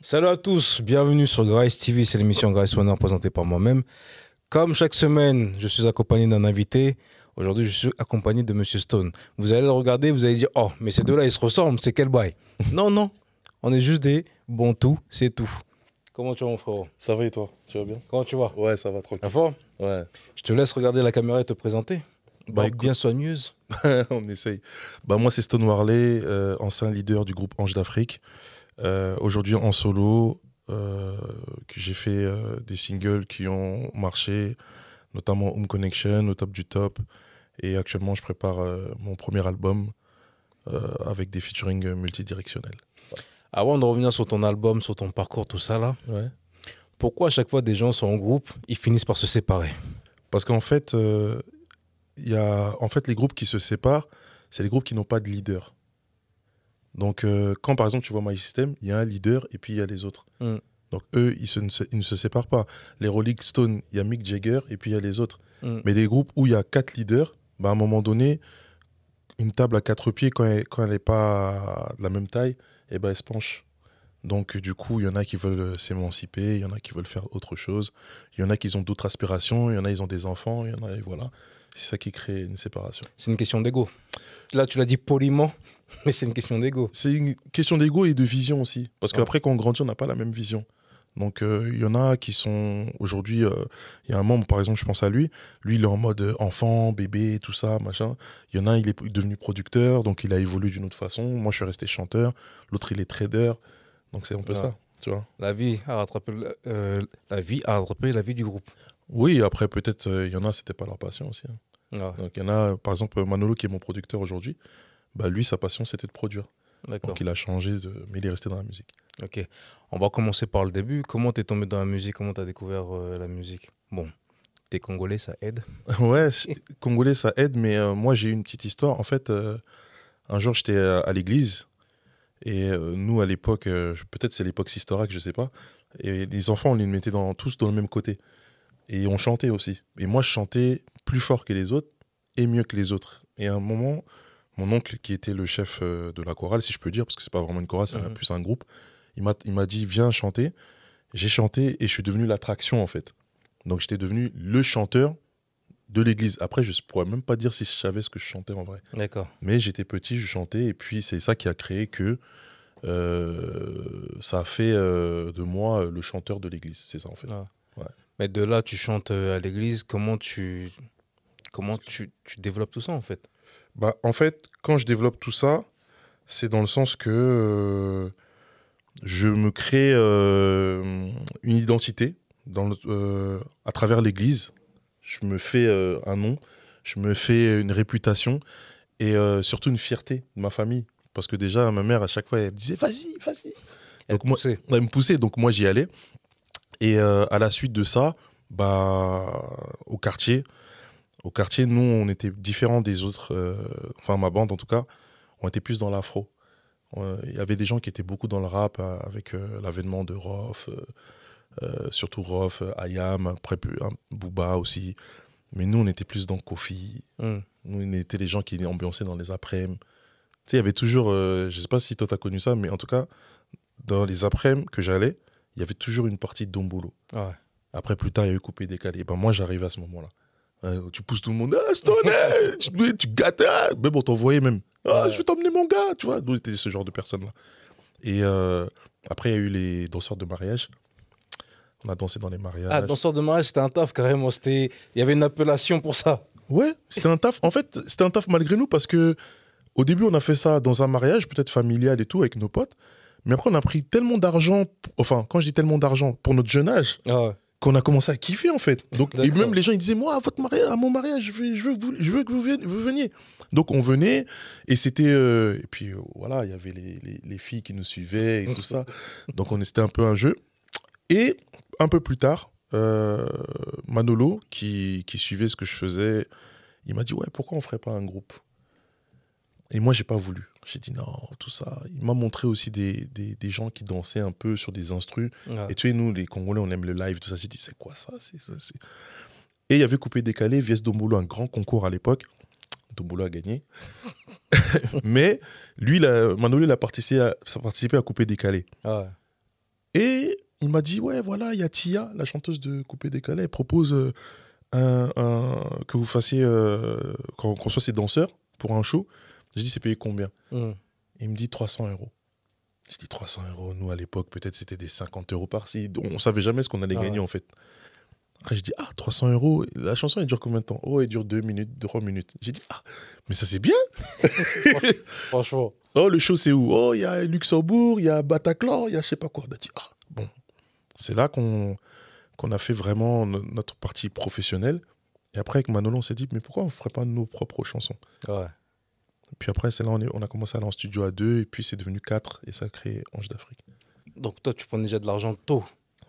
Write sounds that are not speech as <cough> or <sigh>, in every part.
Salut à tous, bienvenue sur Grace TV, c'est l'émission Grace Winner présentée par moi-même. Comme chaque semaine, je suis accompagné d'un invité. Aujourd'hui, je suis accompagné de Monsieur Stone. Vous allez le regarder, vous allez dire Oh, mais ces deux-là, ils se ressemblent, c'est quel bail? <laughs> Non, non, on est juste des bons tout, c'est tout. Comment tu vas, mon frère Ça va et toi? Tu vas bien? Comment tu vas? Ouais, ça va tranquille. La forme? Ouais, Je te laisse regarder la caméra et te présenter. Bah, Bah, bien soigneuse. <laughs> on essaye. Bah, moi, c'est Stone Warley, euh, ancien leader du groupe Ange d'Afrique. Euh, Aujourd'hui en solo, euh, que j'ai fait euh, des singles qui ont marché, notamment Home Connection, au top du top. Et actuellement, je prépare mon premier album avec des featuring multidirectionnels. Avant de revenir sur ton album, sur ton parcours, tout ça là, Ouais. pourquoi à chaque fois des gens sont en groupe, ils finissent par se séparer? Parce qu'en fait, euh, y a, en fait, les groupes qui se séparent, c'est les groupes qui n'ont pas de leader. Donc, euh, quand par exemple tu vois My System, il y a un leader et puis il y a les autres. Mm. Donc, eux, ils, se- ne se, ils ne se séparent pas. Les Rolling Stones, il y a Mick Jagger et puis il y a les autres. Mm. Mais les groupes où il y a quatre leaders, bah, à un moment donné, une table à quatre pieds, quand elle quand elle n'est pas de la même taille, eh ben, elle se penche. Donc, du coup, il y en a qui veulent euh, s'émanciper, il y en a qui veulent faire autre chose, il y en a qui ont d'autres aspirations, il y en a ils ont des enfants, il y en a, et voilà. C'est ça qui crée une séparation. C'est une question d'ego. Là, tu l'as dit poliment, <laughs> mais c'est une question d'ego. C'est une question d'ego et de vision aussi. Parce Ouais. qu'après, quand on grandit, on n'a pas la même vision. Donc, euh, il y en a qui sont aujourd'hui. euh, Il y a un membre, par exemple, je pense à lui. Lui, il est en mode euh, enfant, bébé, tout ça, machin. Il y en a, il est devenu producteur, donc il a évolué d'une autre façon. Moi, je suis resté chanteur. L'autre, il est trader. Donc, c'est un peu Ouais. ça, tu vois. La vie a rattrapé, euh, la vie a rattrapé la vie du groupe. Oui, après, peut-être, il y en a, c'était pas leur passion aussi. hein. Ouais, Donc, il y en a, par exemple, Manolo, qui est mon producteur aujourd'hui. Bah, lui, sa passion, c'était de produire. Donc, il a changé, de... mais il est resté dans la musique. Ok. On va commencer par le début. Comment t'es tombé dans la musique? Comment t'as découvert euh, la musique? Bon, t'es congolais, ça aide. <laughs> Ouais, congolais, ça aide, mais euh, moi, j'ai eu une petite histoire. En fait, euh, un jour, j'étais à, l'église, et nous, à l'époque, peut-être c'est l'époque Sistorac, je sais pas, et les enfants, on les mettait dans, tous dans le même côté. Et on chantait aussi. Et moi, je chantais plus fort que les autres, et mieux que les autres. Et à un moment, mon oncle, qui était le chef euh, de la chorale, si je peux dire, parce que c'est pas vraiment une chorale, c'est Mhm. plus un groupe, il m'a il m'a dit, viens chanter. J'ai chanté, et je suis devenu l'attraction, en fait. Donc, j'étais devenu le chanteur de l'église. Après, je ne pourrais même pas dire si je savais ce que je chantais en vrai. D'accord. Mais j'étais petit, je chantais, et puis c'est ça qui a créé que euh, ça a fait euh, de moi le chanteur de l'église. C'est ça en fait. Ah. Mais de là, tu chantes à l'église. Comment tu, comment tu, tu développes tout ça en fait? Bah, en fait, quand je développe tout ça, c'est dans le sens que euh, je me crée euh, une identité dans le- euh, à travers l'église. Je me fais un nom, je me fais une réputation et surtout une fierté de ma famille. Parce que déjà, ma mère, à chaque fois, elle me disait Vas-y, vas-y. Donc, moi, elle me poussait, donc moi j'y allais. Et à la suite de ça, bah, au quartier, au quartier, nous on était différents des autres, euh, enfin ma bande en tout cas, on était plus dans l'afro. Euh, Il y avait des gens qui étaient beaucoup dans le rap euh, avec l'avènement de Rof, surtout Rof, Ayam, après un- Booba aussi. Mais nous on était plus dans Kofi, Hmm. nous on était les gens qui ambiançaient dans les après-midi. Tu sais, il y avait toujours, euh, je sais pas si toi t'as connu ça, mais en tout cas, dans les après-midi que j'allais, il y avait toujours une partie de Dombolo. Ouais. Après, plus tard, il y a eu coupé décalé. Ben, moi, j'arrivais à ce moment-là. Euh, tu pousses tout le monde, ah, Stone, <laughs> tu, tu gâtes, ah. même on t'envoyait même. Ah, Ouais. je vais t'emmener mon gars, tu vois. Nous, était ce genre de personnes-là. Et euh, après, il y a eu les danseurs de mariage. On a dansé dans les mariages. Ah, danseur de mariage, c'était un taf carrément. Il y avait une appellation pour ça. Ouais, c'était un taf. En fait, c'était un taf malgré nous parce que au début, on a fait ça dans un mariage, peut-être familial et tout, avec nos potes. Mais après, on a pris tellement d'argent, enfin, quand je dis tellement d'argent, pour notre jeune âge, Ah ouais. Qu'on a commencé à kiffer en fait. Donc, et même les gens ils disaient moi à votre mariage, à mon mariage, je veux, je veux, vous, je veux que vous, veniez, vous veniez. Donc on venait et c'était euh, et puis euh, voilà il y avait les, les- les filles qui nous suivaient et tout ça. <laughs> Donc on était un peu un jeu. Et un peu plus tard, euh, Manolo qui, qui suivait ce que je faisais, il m'a dit ouais pourquoi on ferait pas un groupe? Et moi j'ai pas voulu. J'ai dit non tout ça. Il m'a montré aussi des, des, des gens qui dansaient un peu sur des instrus. Ouais. Et tu sais, nous, les Congolais, on aime le live, tout ça. J'ai dit, c'est quoi ça, Et il y avait Coupé Décalé, Vies Dombolo, un grand concours à l'époque. Dombolo a gagné. <laughs> Mais lui, il a- Manolo, il a participé à, a participé à Coupé Décalé. Ah ouais. Et il m'a dit, ouais, voilà, il y a Tia, la chanteuse de Coupé Décalé, elle propose euh, un, un- que vous fassiez, euh, qu'on qu'on soit ses danseurs pour un show. J'ai dit, c'est payé combien Mm. Il me dit 300 euros. J'ai dit 300 euros. Nous, à l'époque, peut-être c'était des 50 euros par-ci. On savait jamais ce qu'on allait Ah gagner, ouais. en fait. Après, j'ai dit, ah, 300 euros. La chanson, elle dure combien de temps? Oh, elle dure 2 minutes, 3 minutes. J'ai dit, ah, mais ça, c'est bien. <laughs> Franchement. Oh, le show, c'est où? Oh, il y a Luxembourg, il y a Bataclan, il y a je sais pas quoi. On a dit, ah, bon. C'est là qu'on qu'on a fait vraiment no- notre partie professionnelle. Et après, avec Manolo, on s'est dit, mais pourquoi on ne ferait pas nos propres chansons? Ouais. Puis après, c'est là on, est- on a commencé à aller en studio à deux, et puis c'est devenu quatre, et ça a créé Ange d'Afrique. Donc toi, tu prends déjà de l'argent tôt.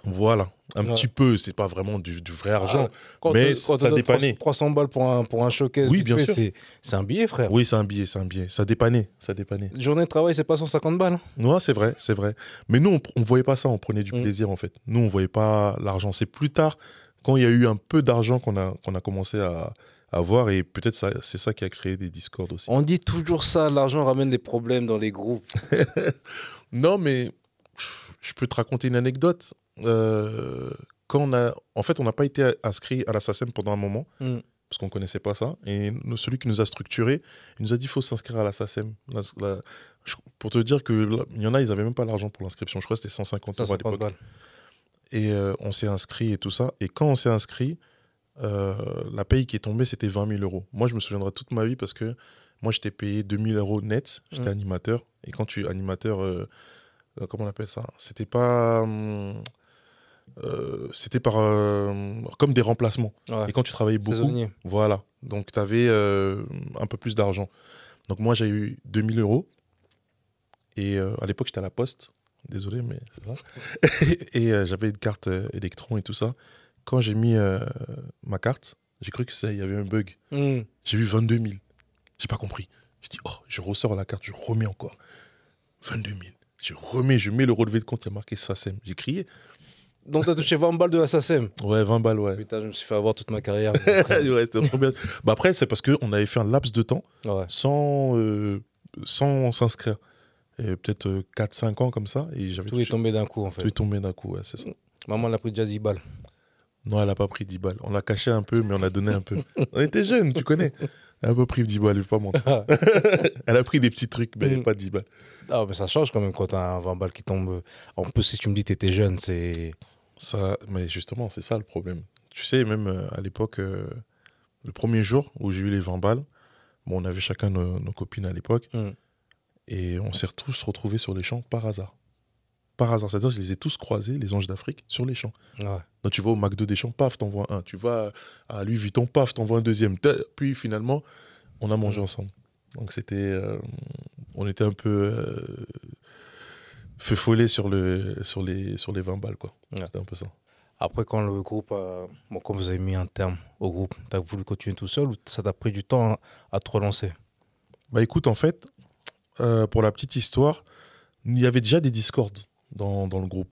Voilà, un Ouais. petit peu, c'est pas vraiment du, du vrai argent. Ah, Quand Mais quand ça dépannait. 300 300 balles pour un, pour un showcase, Oui, bien sûr. c'est- C'est un billet, frère. Oui, c'est un billet, c'est un billet. Ça dépannait, ça dépannait. Journée de travail, c'est pas 150 balles. Non, c'est vrai, c'est vrai. Mais nous, on, on voyait pas ça, on prenait du Mm. plaisir en fait. Nous, on voyait pas l'argent. C'est plus tard, quand il y a eu un peu d'argent, qu'on a, qu'on a commencé à, à voir, et peut-être c'est ça qui a créé des discords aussi. On dit toujours ça, l'argent ramène des problèmes dans les groupes. <laughs> Non, mais je peux te raconter une anecdote. Euh, quand on a, en fait, on n'a pas été inscrit à la SACEM pendant un moment Mm. parce qu'on connaissait pas ça. Et celui qui nous a structuré, il nous a dit il faut s'inscrire à la SACEM. La- la- je- pour te dire que là, il y en a, ils avaient même pas l'argent pour l'inscription. Je crois que c'était 150 euros à 150 l'époque. Et euh, on s'est inscrit et tout ça. Et quand on s'est inscrit, euh, la paye qui est tombée, c'était 20 000 euros. Moi, je me souviendrai toute ma vie parce que moi, j'étais payé 2 000 euros net. J'étais Mm. animateur. Et quand tu es animateur, euh, euh, comment on appelle ça? C'était pas. c'était par. comme des remplacements. Ouais. Et quand tu travaillais beaucoup, Saisonnier. voilà. Donc, tu avais un peu plus d'argent. Donc, moi, j'ai eu 2000 euros. Et à l'époque, j'étais à la poste. Désolé, mais c'est ça. <laughs> et j'avais une carte Electron et tout ça. Quand j'ai mis euh, ma carte, j'ai cru qu'il y avait un bug. Mm. J'ai vu 22 000. J'ai pas compris. Je dis, oh, je ressors la carte, je remets encore. 22 000. Je remets, je mets le relevé de compte, il y a marqué SACEM. J'ai crié. Donc t'as touché 20 balles de la SACEM. Ouais, 20 balles, ouais. Putain, je me suis fait avoir toute ma carrière. <laughs> ouais, c'était trop bien. Bah après, c'est parce qu'on avait fait un laps de temps ouais. sans euh, sans s'inscrire. Peut-être euh, 4-5 ans comme ça. Et j'avais Tout est tombé d'un coup, en fait. tout est tombé d'un coup, ouais, c'est ça. Maman, elle a pris déjà 10 balles. Non, elle a pas pris 10 balles. On l'a caché un peu, mais on a donné un peu. On était jeunes, tu connais. Elle a pas pris 10 balles, je vais pas mentir. <laughs> Elle a pris des petits trucs, mais Mm. pas 10 balles. Ah, mais ça change quand même quand t'as un 20 balles qui tombe. En plus, si tu me dis que t'étais jeune, c'est. Ça, mais justement, c'est ça le problème. Tu sais, même euh, à l'époque, euh, le premier jour où j'ai eu les 20 balles, bon, on avait chacun nos, nos copines à l'époque, Mm. et on s'est tous retrouvés sur les champs par hasard. Par hasard, c'est-à-dire je les ai tous croisés, les anges d'Afrique, sur les champs. Ouais. Donc tu vas au McDo des champs, paf, t'envoies un. Tu vas à Louis Vuitton, paf, t'envoies un deuxième. Puis finalement, on a mangé Mm. ensemble. Donc c'était. euh, on était un peu. Euh, fait follet sur, le, sur, les, sur les 20 balles, quoi. Ouais. C'était un peu ça. Après, quand le groupe. a- Bon, quand vous avez mis un terme au groupe, t'as voulu continuer tout seul ou ça t'a pris du temps à, à te relancer? Bah écoute, en fait, euh, pour la petite histoire, il y avait déjà des discordes dans, dans le groupe.